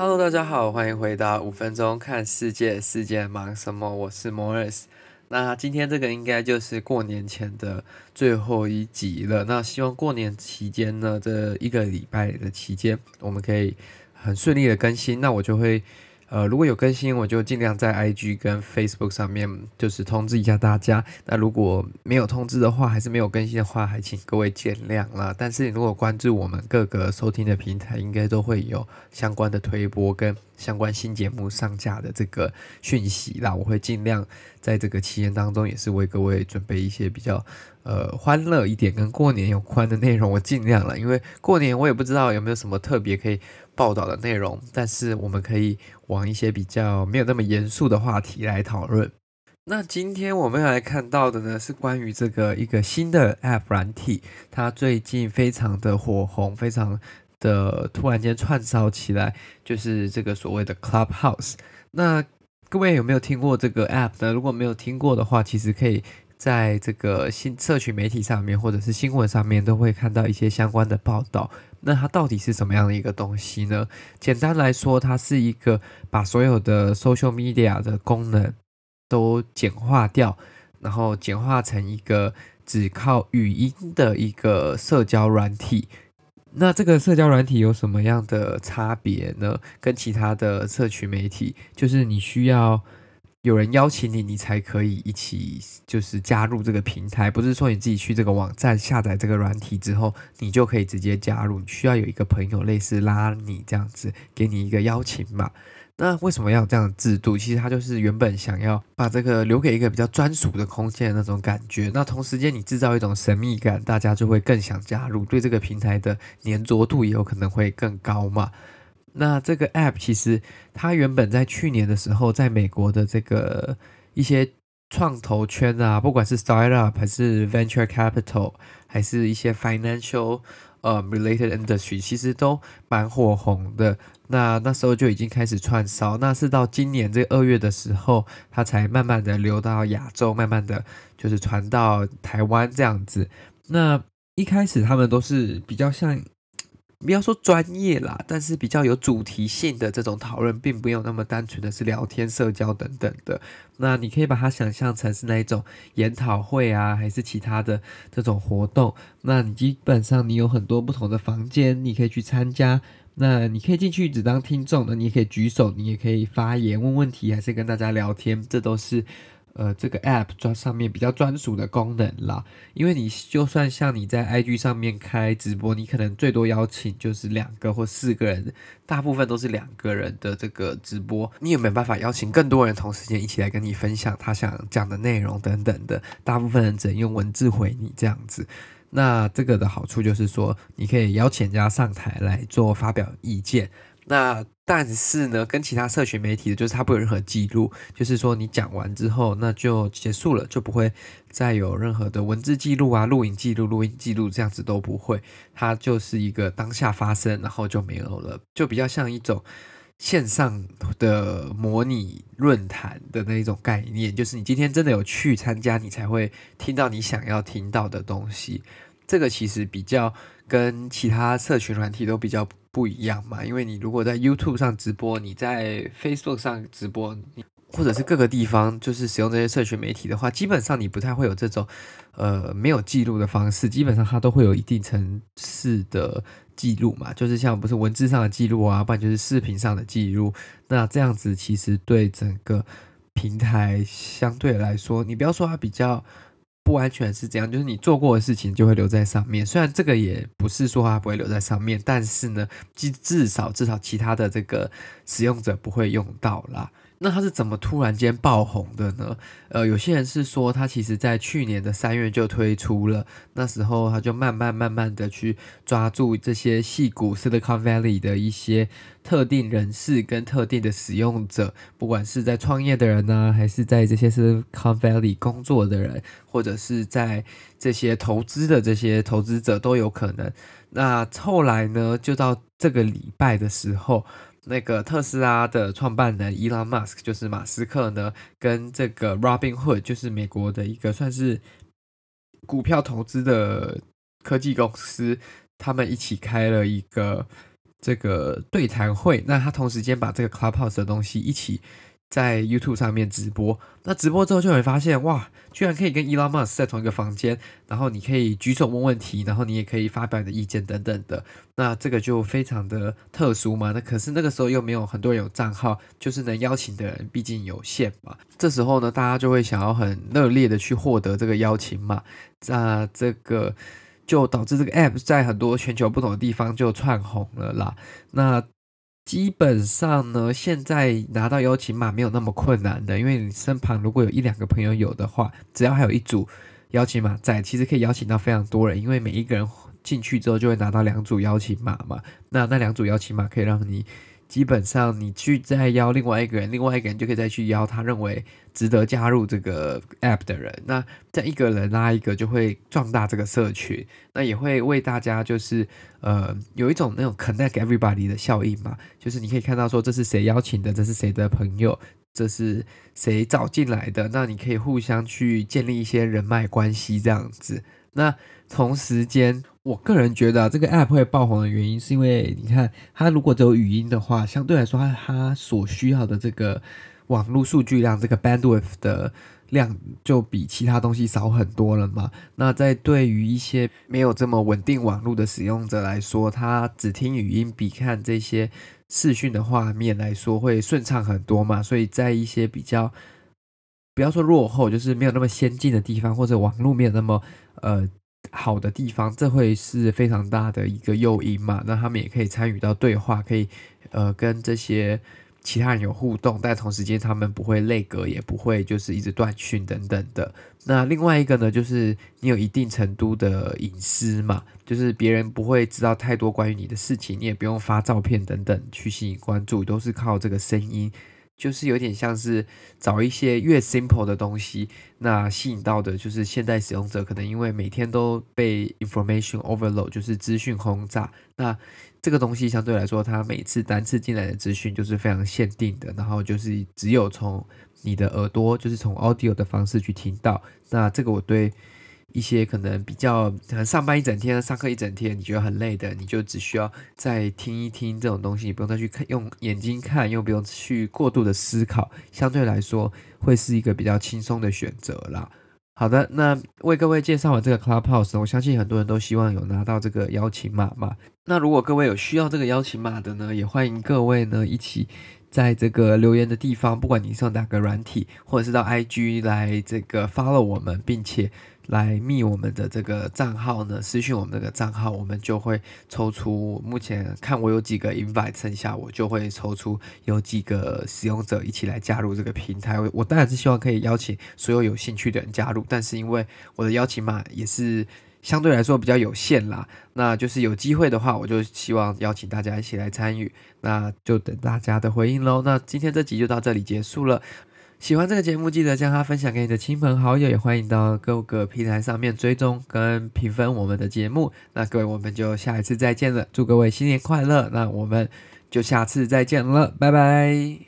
Hello，大家好，欢迎回到五分钟看世界，世界忙什么？我是 Morris。那今天这个应该就是过年前的最后一集了。那希望过年期间呢，这一个礼拜的期间，我们可以很顺利的更新。那我就会。呃，如果有更新，我就尽量在 IG 跟 Facebook 上面就是通知一下大家。那如果没有通知的话，还是没有更新的话，还请各位见谅啦。但是你如果关注我们各个收听的平台，应该都会有相关的推播跟相关新节目上架的这个讯息啦。我会尽量在这个期间当中，也是为各位准备一些比较呃欢乐一点跟过年有关的内容。我尽量了，因为过年我也不知道有没有什么特别可以。报道的内容，但是我们可以往一些比较没有那么严肃的话题来讨论。那今天我们要来看到的呢，是关于这个一个新的 App 软体，它最近非常的火红，非常的突然间窜烧起来，就是这个所谓的 Clubhouse。那各位有没有听过这个 App 呢？如果没有听过的话，其实可以在这个新社群媒体上面或者是新闻上面都会看到一些相关的报道。那它到底是什么样的一个东西呢？简单来说，它是一个把所有的 social media 的功能都简化掉，然后简化成一个只靠语音的一个社交软体。那这个社交软体有什么样的差别呢？跟其他的社群媒体，就是你需要。有人邀请你，你才可以一起就是加入这个平台，不是说你自己去这个网站下载这个软体之后，你就可以直接加入。你需要有一个朋友类似拉你这样子，给你一个邀请码。那为什么要这样的制度？其实它就是原本想要把这个留给一个比较专属的空间的那种感觉。那同时间你制造一种神秘感，大家就会更想加入，对这个平台的黏着度也有可能会更高嘛。那这个 App 其实它原本在去年的时候，在美国的这个一些创投圈啊，不管是 Startup 还是 Venture Capital，还是一些 Financial 呃 Related Industry，其实都蛮火红的。那那时候就已经开始串烧，那是到今年这二月的时候，它才慢慢的流到亚洲，慢慢的就是传到台湾这样子。那一开始他们都是比较像。不要说专业啦，但是比较有主题性的这种讨论，并不用那么单纯的是聊天、社交等等的。那你可以把它想象成是那一种研讨会啊，还是其他的这种活动。那你基本上你有很多不同的房间，你可以去参加。那你可以进去只当听众的，你也可以举手，你也可以发言、问问题，还是跟大家聊天，这都是。呃，这个 app 专上面比较专属的功能啦，因为你就算像你在 IG 上面开直播，你可能最多邀请就是两个或四个人，大部分都是两个人的这个直播，你有没有办法邀请更多人同时间一起来跟你分享他想讲的内容等等的？大部分人只能用文字回你这样子。那这个的好处就是说，你可以邀请人家上台来做发表意见。那但是呢，跟其他社群媒体的就是它不有任何记录，就是说你讲完之后那就结束了，就不会再有任何的文字记录啊、录影记录、录音记录这样子都不会，它就是一个当下发生，然后就没有了，就比较像一种线上的模拟论坛的那一种概念，就是你今天真的有去参加，你才会听到你想要听到的东西。这个其实比较跟其他社群软体都比较。不一样嘛，因为你如果在 YouTube 上直播，你在 Facebook 上直播，你或者是各个地方就是使用这些社群媒体的话，基本上你不太会有这种呃没有记录的方式，基本上它都会有一定程式的记录嘛，就是像不是文字上的记录啊，不然就是视频上的记录。那这样子其实对整个平台相对来说，你不要说它比较。不完全是这样，就是你做过的事情就会留在上面。虽然这个也不是说它不会留在上面，但是呢，至至少至少其他的这个使用者不会用到啦。那他是怎么突然间爆红的呢？呃，有些人是说，他其实在去年的三月就推出了，那时候他就慢慢慢慢的去抓住这些戏骨 Silicon Valley 的一些特定人士跟特定的使用者，不管是在创业的人呢、啊，还是在这些 Silicon Valley 工作的人，或者是在这些投资的这些投资者都有可能。那后来呢，就到这个礼拜的时候。那个特斯拉的创办人伊隆·马斯克就是马斯克呢，跟这个 Robinhood 就是美国的一个算是股票投资的科技公司，他们一起开了一个这个对谈会，那他同时间把这个 Clubhouse 的东西一起。在 YouTube 上面直播，那直播之后就会发现，哇，居然可以跟 Elon Musk 在同一个房间，然后你可以举手问问题，然后你也可以发表你的意见等等的，那这个就非常的特殊嘛。那可是那个时候又没有很多人有账号，就是能邀请的人毕竟有限嘛。这时候呢，大家就会想要很热烈的去获得这个邀请码，那这个就导致这个 App 在很多全球不同的地方就窜红了啦。那基本上呢，现在拿到邀请码没有那么困难的，因为你身旁如果有一两个朋友有的话，只要还有一组邀请码在，其实可以邀请到非常多人，因为每一个人进去之后就会拿到两组邀请码嘛，那那两组邀请码可以让你。基本上，你去再邀另外一个人，另外一个人就可以再去邀他认为值得加入这个 app 的人。那这一个人拉一个，就会壮大这个社群。那也会为大家就是呃有一种那种 connect everybody 的效应嘛，就是你可以看到说这是谁邀请的，这是谁的朋友，这是谁找进来的。那你可以互相去建立一些人脉关系这样子。那同时间，我个人觉得、啊、这个 app 会爆红的原因，是因为你看，它如果只有语音的话，相对来说它，它所需要的这个网络数据量，这个 bandwidth 的量就比其他东西少很多了嘛。那在对于一些没有这么稳定网络的使用者来说，他只听语音比看这些视讯的画面来说会顺畅很多嘛。所以在一些比较不要说落后，就是没有那么先进的地方，或者网络没有那么呃。好的地方，这会是非常大的一个诱因嘛。那他们也可以参与到对话，可以呃跟这些其他人有互动，但同时间他们不会累格，也不会就是一直断讯等等的。那另外一个呢，就是你有一定程度的隐私嘛，就是别人不会知道太多关于你的事情，你也不用发照片等等去吸引关注，都是靠这个声音。就是有点像是找一些越 simple 的东西，那吸引到的就是现代使用者，可能因为每天都被 information overload，就是资讯轰炸。那这个东西相对来说，它每次单次进来的资讯就是非常限定的，然后就是只有从你的耳朵，就是从 audio 的方式去听到。那这个我对。一些可能比较可能上班一整天、上课一整天，你觉得很累的，你就只需要再听一听这种东西，你不用再去看，用眼睛看，又不用去过度的思考，相对来说会是一个比较轻松的选择啦。好的，那为各位介绍完这个 Clubhouse，我相信很多人都希望有拿到这个邀请码嘛。那如果各位有需要这个邀请码的呢，也欢迎各位呢一起在这个留言的地方，不管你是用哪个软体，或者是到 IG 来这个 follow 我们，并且。来密我们的这个账号呢，私信我们这个账号，我们就会抽出。目前看我有几个 invite，剩下我就会抽出有几个使用者一起来加入这个平台。我当然是希望可以邀请所有有兴趣的人加入，但是因为我的邀请码也是相对来说比较有限啦，那就是有机会的话，我就希望邀请大家一起来参与。那就等大家的回应喽。那今天这集就到这里结束了。喜欢这个节目，记得将它分享给你的亲朋好友，也欢迎到各个平台上面追踪跟评分我们的节目。那各位，我们就下一次再见了，祝各位新年快乐！那我们就下次再见了，拜拜。